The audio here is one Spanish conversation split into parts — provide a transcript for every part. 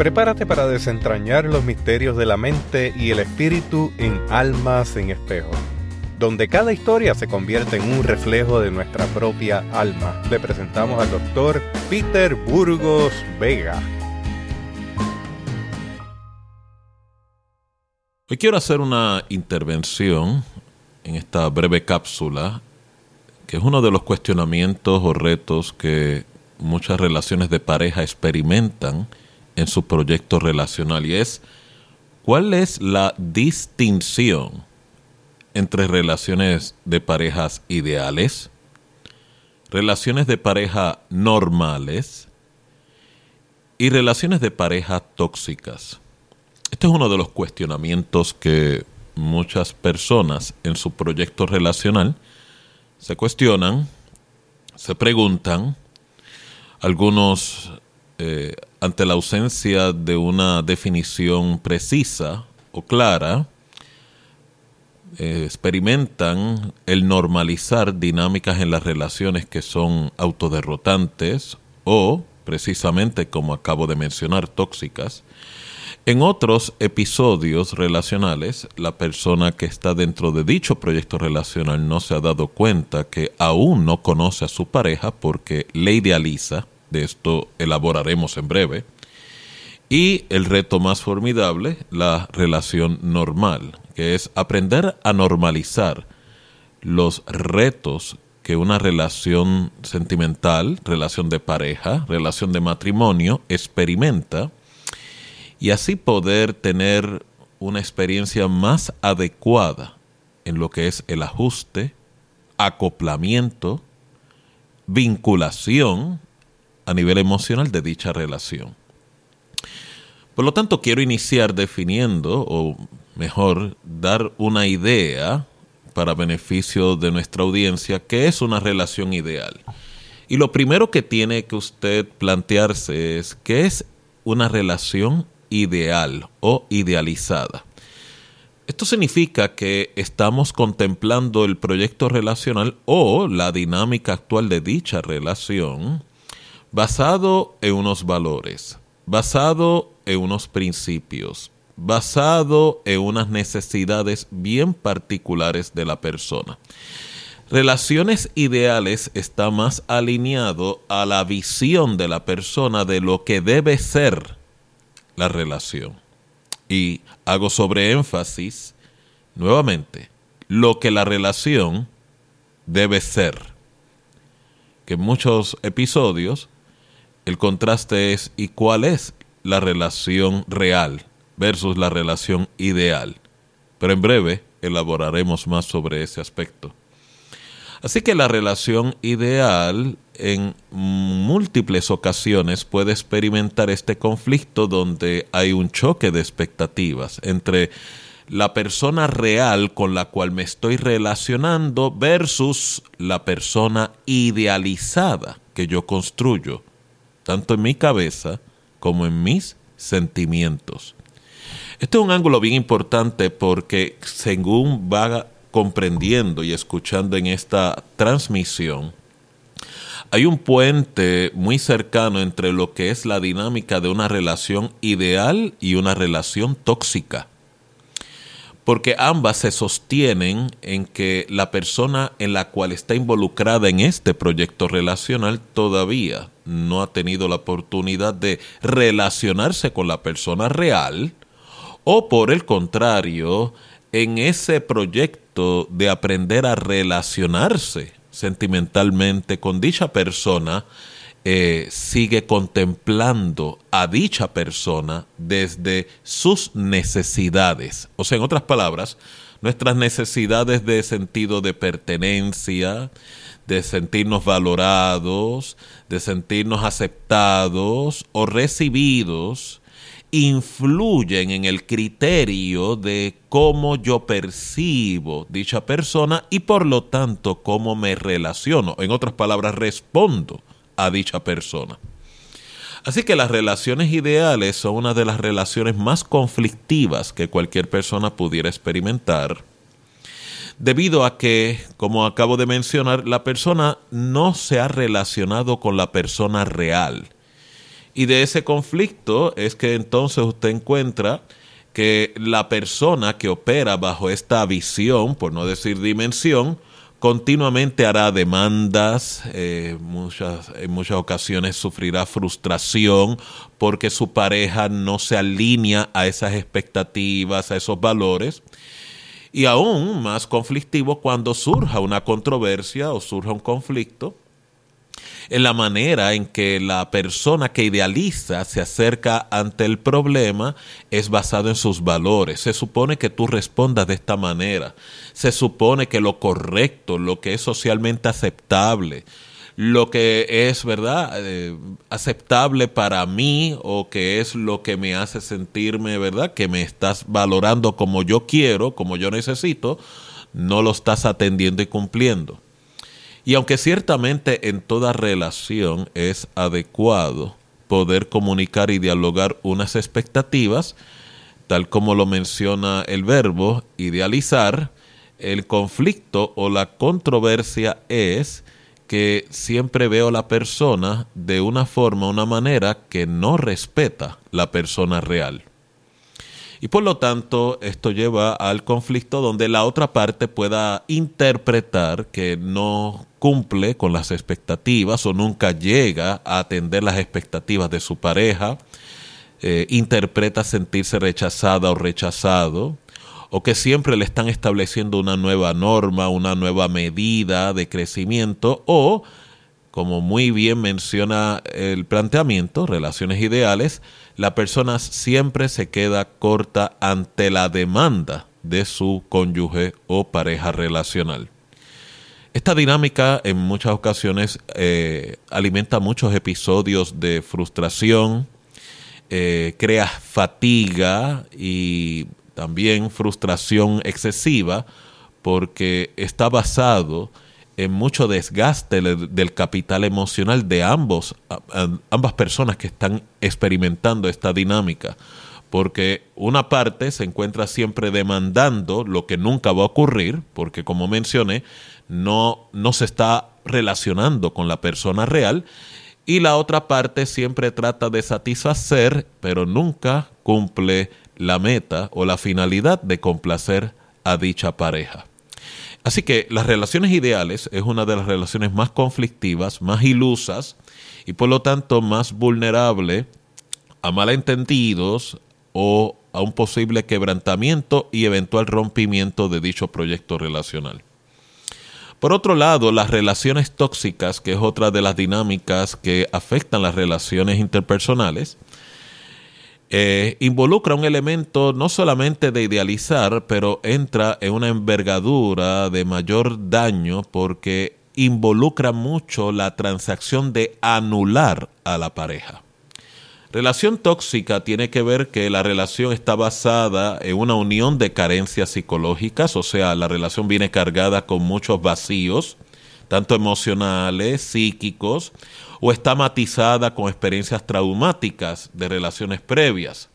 Prepárate para desentrañar los misterios de la mente y el espíritu en Almas en Espejo, donde cada historia se convierte en un reflejo de nuestra propia alma. Le presentamos al doctor Peter Burgos Vega. Hoy quiero hacer una intervención en esta breve cápsula, que es uno de los cuestionamientos o retos que muchas relaciones de pareja experimentan en su proyecto relacional y es cuál es la distinción entre relaciones de parejas ideales, relaciones de pareja normales y relaciones de pareja tóxicas. Este es uno de los cuestionamientos que muchas personas en su proyecto relacional se cuestionan, se preguntan, algunos eh, ante la ausencia de una definición precisa o clara, eh, experimentan el normalizar dinámicas en las relaciones que son autoderrotantes o, precisamente como acabo de mencionar, tóxicas. En otros episodios relacionales, la persona que está dentro de dicho proyecto relacional no se ha dado cuenta que aún no conoce a su pareja porque le idealiza, de esto elaboraremos en breve. Y el reto más formidable, la relación normal, que es aprender a normalizar los retos que una relación sentimental, relación de pareja, relación de matrimonio experimenta y así poder tener una experiencia más adecuada en lo que es el ajuste, acoplamiento, vinculación a nivel emocional de dicha relación. Por lo tanto, quiero iniciar definiendo, o mejor, dar una idea para beneficio de nuestra audiencia, qué es una relación ideal. Y lo primero que tiene que usted plantearse es qué es una relación ideal o idealizada. Esto significa que estamos contemplando el proyecto relacional o la dinámica actual de dicha relación basado en unos valores, basado en unos principios, basado en unas necesidades bien particulares de la persona. Relaciones ideales está más alineado a la visión de la persona de lo que debe ser la relación. Y hago sobre énfasis nuevamente lo que la relación debe ser. Que en muchos episodios el contraste es ¿y cuál es la relación real versus la relación ideal? Pero en breve elaboraremos más sobre ese aspecto. Así que la relación ideal en múltiples ocasiones puede experimentar este conflicto donde hay un choque de expectativas entre la persona real con la cual me estoy relacionando versus la persona idealizada que yo construyo tanto en mi cabeza como en mis sentimientos. Este es un ángulo bien importante porque según va comprendiendo y escuchando en esta transmisión, hay un puente muy cercano entre lo que es la dinámica de una relación ideal y una relación tóxica porque ambas se sostienen en que la persona en la cual está involucrada en este proyecto relacional todavía no ha tenido la oportunidad de relacionarse con la persona real o por el contrario, en ese proyecto de aprender a relacionarse sentimentalmente con dicha persona, eh, sigue contemplando a dicha persona desde sus necesidades. O sea, en otras palabras, nuestras necesidades de sentido de pertenencia, de sentirnos valorados, de sentirnos aceptados o recibidos, influyen en el criterio de cómo yo percibo dicha persona y por lo tanto cómo me relaciono. En otras palabras, respondo a dicha persona. Así que las relaciones ideales son una de las relaciones más conflictivas que cualquier persona pudiera experimentar, debido a que, como acabo de mencionar, la persona no se ha relacionado con la persona real. Y de ese conflicto es que entonces usted encuentra que la persona que opera bajo esta visión, por no decir dimensión, continuamente hará demandas, eh, muchas, en muchas ocasiones sufrirá frustración porque su pareja no se alinea a esas expectativas, a esos valores. Y aún más conflictivo cuando surja una controversia o surja un conflicto en la manera en que la persona que idealiza se acerca ante el problema es basado en sus valores. Se supone que tú respondas de esta manera. Se supone que lo correcto, lo que es socialmente aceptable, lo que es, ¿verdad?, eh, aceptable para mí o que es lo que me hace sentirme, ¿verdad?, que me estás valorando como yo quiero, como yo necesito, no lo estás atendiendo y cumpliendo. Y aunque ciertamente en toda relación es adecuado poder comunicar y dialogar unas expectativas, tal como lo menciona el verbo idealizar, el conflicto o la controversia es que siempre veo a la persona de una forma, una manera que no respeta la persona real. Y por lo tanto, esto lleva al conflicto donde la otra parte pueda interpretar que no cumple con las expectativas o nunca llega a atender las expectativas de su pareja, eh, interpreta sentirse rechazada o rechazado, o que siempre le están estableciendo una nueva norma, una nueva medida de crecimiento, o, como muy bien menciona el planteamiento, relaciones ideales, la persona siempre se queda corta ante la demanda de su cónyuge o pareja relacional. Esta dinámica en muchas ocasiones eh, alimenta muchos episodios de frustración, eh, crea fatiga y también frustración excesiva porque está basado en mucho desgaste del capital emocional de ambos, ambas personas que están experimentando esta dinámica. Porque una parte se encuentra siempre demandando lo que nunca va a ocurrir, porque como mencioné, no, no se está relacionando con la persona real, y la otra parte siempre trata de satisfacer, pero nunca cumple la meta o la finalidad de complacer a dicha pareja. Así que las relaciones ideales es una de las relaciones más conflictivas, más ilusas y por lo tanto más vulnerable a malentendidos o a un posible quebrantamiento y eventual rompimiento de dicho proyecto relacional. Por otro lado, las relaciones tóxicas, que es otra de las dinámicas que afectan las relaciones interpersonales, eh, involucra un elemento no solamente de idealizar, pero entra en una envergadura de mayor daño porque involucra mucho la transacción de anular a la pareja. Relación tóxica tiene que ver que la relación está basada en una unión de carencias psicológicas, o sea, la relación viene cargada con muchos vacíos, tanto emocionales, psíquicos, o está matizada con experiencias traumáticas de relaciones previas.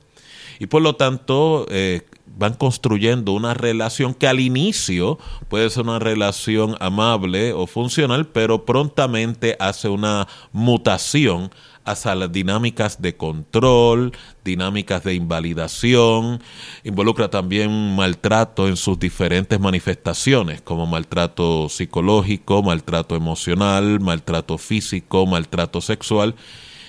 Y por lo tanto, eh, van construyendo una relación que al inicio puede ser una relación amable o funcional, pero prontamente hace una mutación hacia las dinámicas de control, dinámicas de invalidación, involucra también maltrato en sus diferentes manifestaciones, como maltrato psicológico, maltrato emocional, maltrato físico, maltrato sexual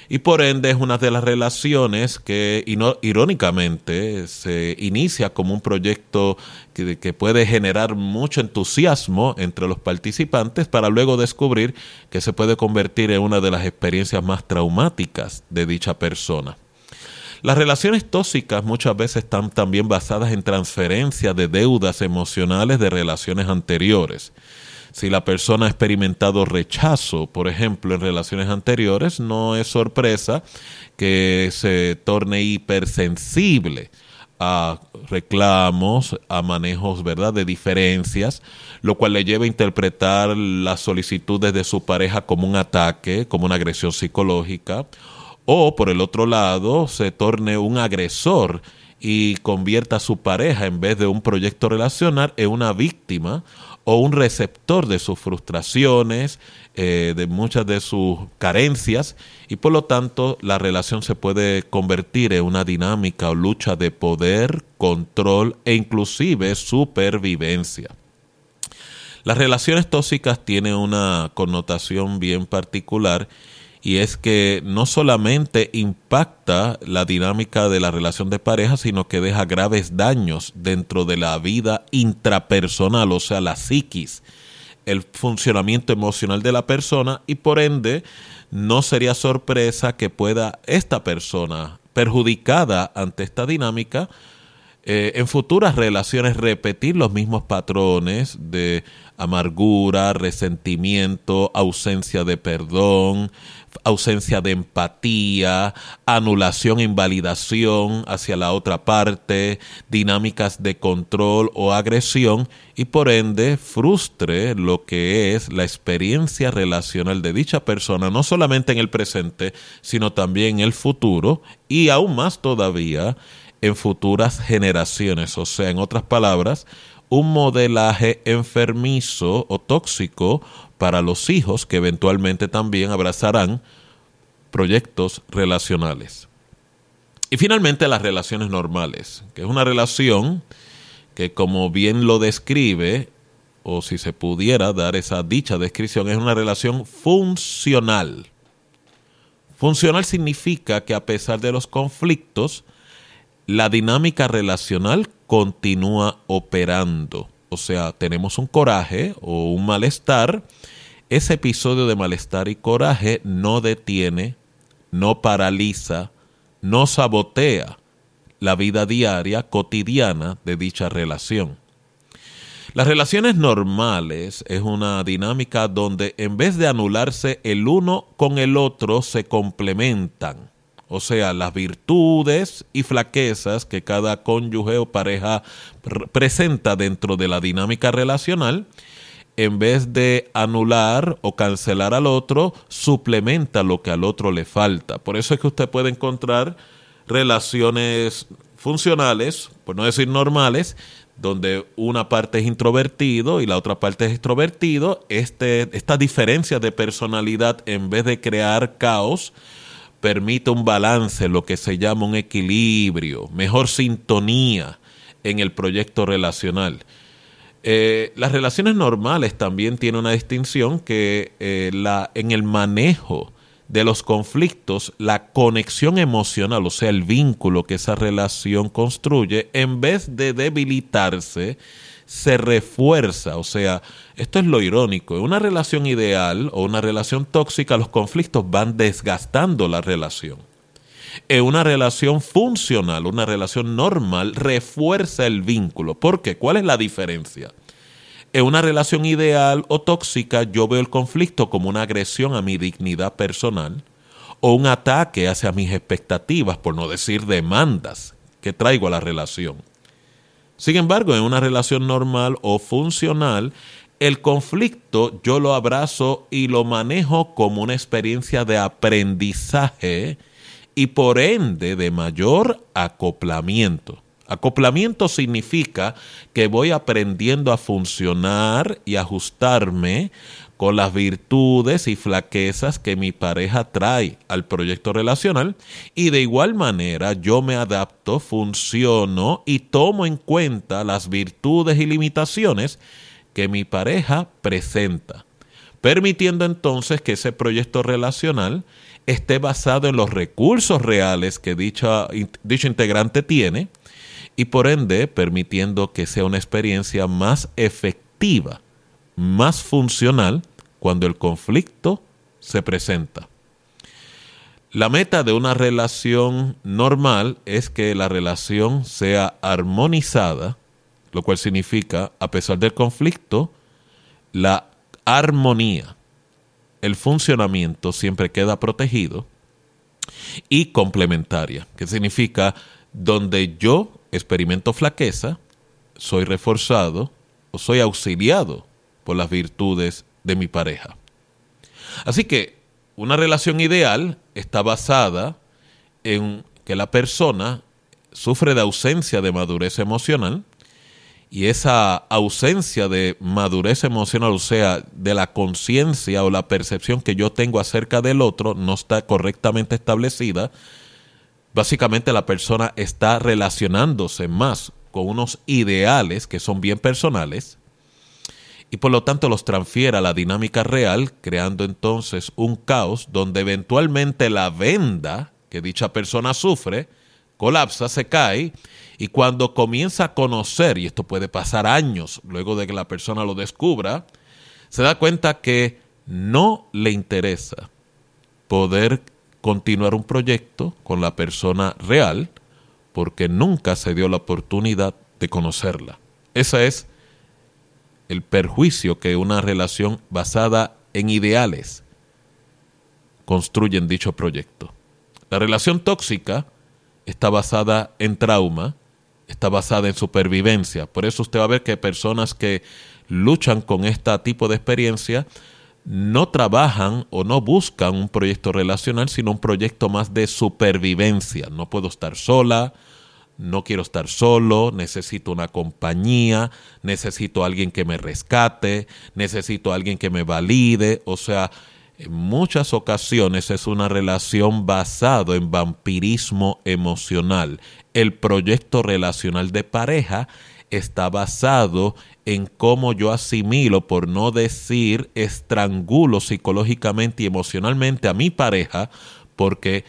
y por ende es una de las relaciones que irónicamente se inicia como un proyecto que, puede generar mucho entusiasmo entre los participantes para luego descubrir que se puede convertir en una de las experiencias más traumáticas de dicha persona. Las relaciones tóxicas muchas veces están también basadas en transferencia de deudas emocionales de relaciones anteriores. Si la persona ha experimentado rechazo, por ejemplo, en relaciones anteriores, no es sorpresa que se torne hipersensible a reclamos, a manejos, ¿verdad?, de diferencias, lo cual le lleva a interpretar las solicitudes de su pareja como un ataque, como una agresión psicológica, o por el otro lado, se torne un agresor y convierta a su pareja en vez de un proyecto relacional en una víctima o un receptor de sus frustraciones, eh, de muchas de sus carencias, y por lo tanto la relación se puede convertir en una dinámica o lucha de poder, control e inclusive supervivencia. Las relaciones tóxicas tienen una connotación bien particular y es que no solamente impacta la dinámica de la relación de pareja, sino que deja graves daños dentro de la vida intrapersonal, o sea, la psiquis, el funcionamiento emocional de la persona y por ende no sería sorpresa que pueda esta persona perjudicada ante esta dinámica eh, en futuras relaciones repetir los mismos patrones de amargura, resentimiento, ausencia de perdón, ausencia de empatía, anulación, invalidación hacia la otra parte, dinámicas de control o agresión y por ende frustre lo que es la experiencia relacional de dicha persona, no solamente en el presente, sino también en el futuro y aún más todavía en futuras generaciones. O sea, en otras palabras, un modelaje enfermizo o tóxico para los hijos que eventualmente también abrazarán proyectos relacionales. Y finalmente las relaciones normales, que es una relación que como bien lo describe, o si se pudiera dar esa dicha descripción, es una relación funcional. Funcional significa que a pesar de los conflictos, la dinámica relacional continúa operando. O sea, tenemos un coraje o un malestar. Ese episodio de malestar y coraje no detiene, no paraliza, no sabotea la vida diaria, cotidiana de dicha relación. Las relaciones normales es una dinámica donde en vez de anularse el uno con el otro se complementan o sea, las virtudes y flaquezas que cada cónyuge o pareja presenta dentro de la dinámica relacional, en vez de anular o cancelar al otro, suplementa lo que al otro le falta. Por eso es que usted puede encontrar relaciones funcionales, por no decir normales, donde una parte es introvertido y la otra parte es extrovertido. Este, esta diferencia de personalidad, en vez de crear caos, permite un balance, lo que se llama un equilibrio, mejor sintonía en el proyecto relacional. Eh, las relaciones normales también tienen una distinción que eh, la, en el manejo de los conflictos, la conexión emocional, o sea, el vínculo que esa relación construye, en vez de debilitarse, se refuerza. O sea, esto es lo irónico. En una relación ideal o una relación tóxica, los conflictos van desgastando la relación. En una relación funcional, una relación normal, refuerza el vínculo. ¿Por qué? ¿Cuál es la diferencia? En una relación ideal o tóxica, yo veo el conflicto como una agresión a mi dignidad personal o un ataque hacia mis expectativas, por no decir demandas que traigo a la relación. Sin embargo, en una relación normal o funcional, el conflicto yo lo abrazo y lo manejo como una experiencia de aprendizaje y por ende de mayor acoplamiento. Acoplamiento significa que voy aprendiendo a funcionar y ajustarme con las virtudes y flaquezas que mi pareja trae al proyecto relacional y de igual manera yo me adapto, funciono y tomo en cuenta las virtudes y limitaciones que mi pareja presenta, permitiendo entonces que ese proyecto relacional esté basado en los recursos reales que dicho integrante tiene y por ende permitiendo que sea una experiencia más efectiva más funcional cuando el conflicto se presenta. La meta de una relación normal es que la relación sea armonizada, lo cual significa, a pesar del conflicto, la armonía, el funcionamiento siempre queda protegido y complementaria, que significa donde yo experimento flaqueza, soy reforzado o soy auxiliado por las virtudes de mi pareja. Así que una relación ideal está basada en que la persona sufre de ausencia de madurez emocional y esa ausencia de madurez emocional, o sea, de la conciencia o la percepción que yo tengo acerca del otro, no está correctamente establecida, básicamente la persona está relacionándose más con unos ideales que son bien personales y por lo tanto los transfiere a la dinámica real, creando entonces un caos donde eventualmente la venda que dicha persona sufre colapsa, se cae y cuando comienza a conocer, y esto puede pasar años luego de que la persona lo descubra, se da cuenta que no le interesa poder continuar un proyecto con la persona real porque nunca se dio la oportunidad de conocerla. Ese es el perjuicio que una relación basada en ideales construye en dicho proyecto. La relación tóxica está basada en trauma, está basada en supervivencia. Por eso usted va a ver que personas que luchan con este tipo de experiencia no trabajan o no buscan un proyecto relacional, sino un proyecto más de supervivencia. No puedo estar sola, no quiero estar solo, necesito una compañía, necesito alguien que me rescate, necesito alguien que me valide, o sea, en muchas ocasiones es una relación basado en vampirismo emocional. El proyecto relacional de pareja está basado en cómo yo asimilo, por no decir estrangulo psicológicamente y emocionalmente a mi pareja, porque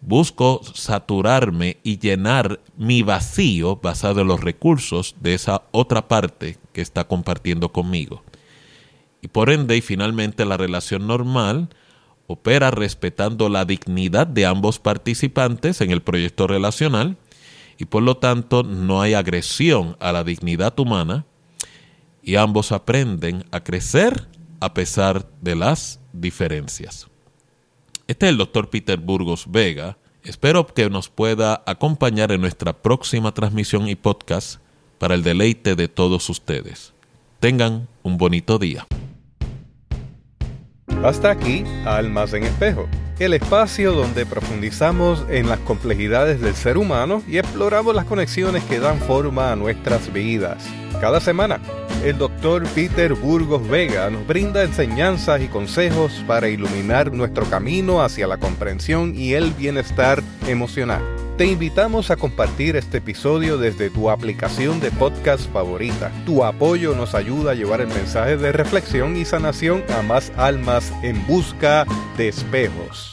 busco saturarme y llenar mi vacío basado en los recursos de esa otra parte que está compartiendo conmigo. Y por ende, y finalmente, la relación normal opera respetando la dignidad de ambos participantes en el proyecto relacional y por lo tanto no hay agresión a la dignidad humana y ambos aprenden a crecer a pesar de las diferencias. Este es el doctor Peter Burgos Vega. Espero que nos pueda acompañar en nuestra próxima transmisión y podcast para el deleite de todos ustedes. Tengan un bonito día. Hasta aquí, Almas en Espejo, el espacio donde profundizamos en las complejidades del ser humano y exploramos las conexiones que dan forma a nuestras vidas. Cada semana, el doctor Peter Burgos Vega nos brinda enseñanzas y consejos para iluminar nuestro camino hacia la comprensión y el bienestar emocional. Te invitamos a compartir este episodio desde tu aplicación de podcast favorita. Tu apoyo nos ayuda a llevar el mensaje de reflexión y sanación a más almas en busca de espejos.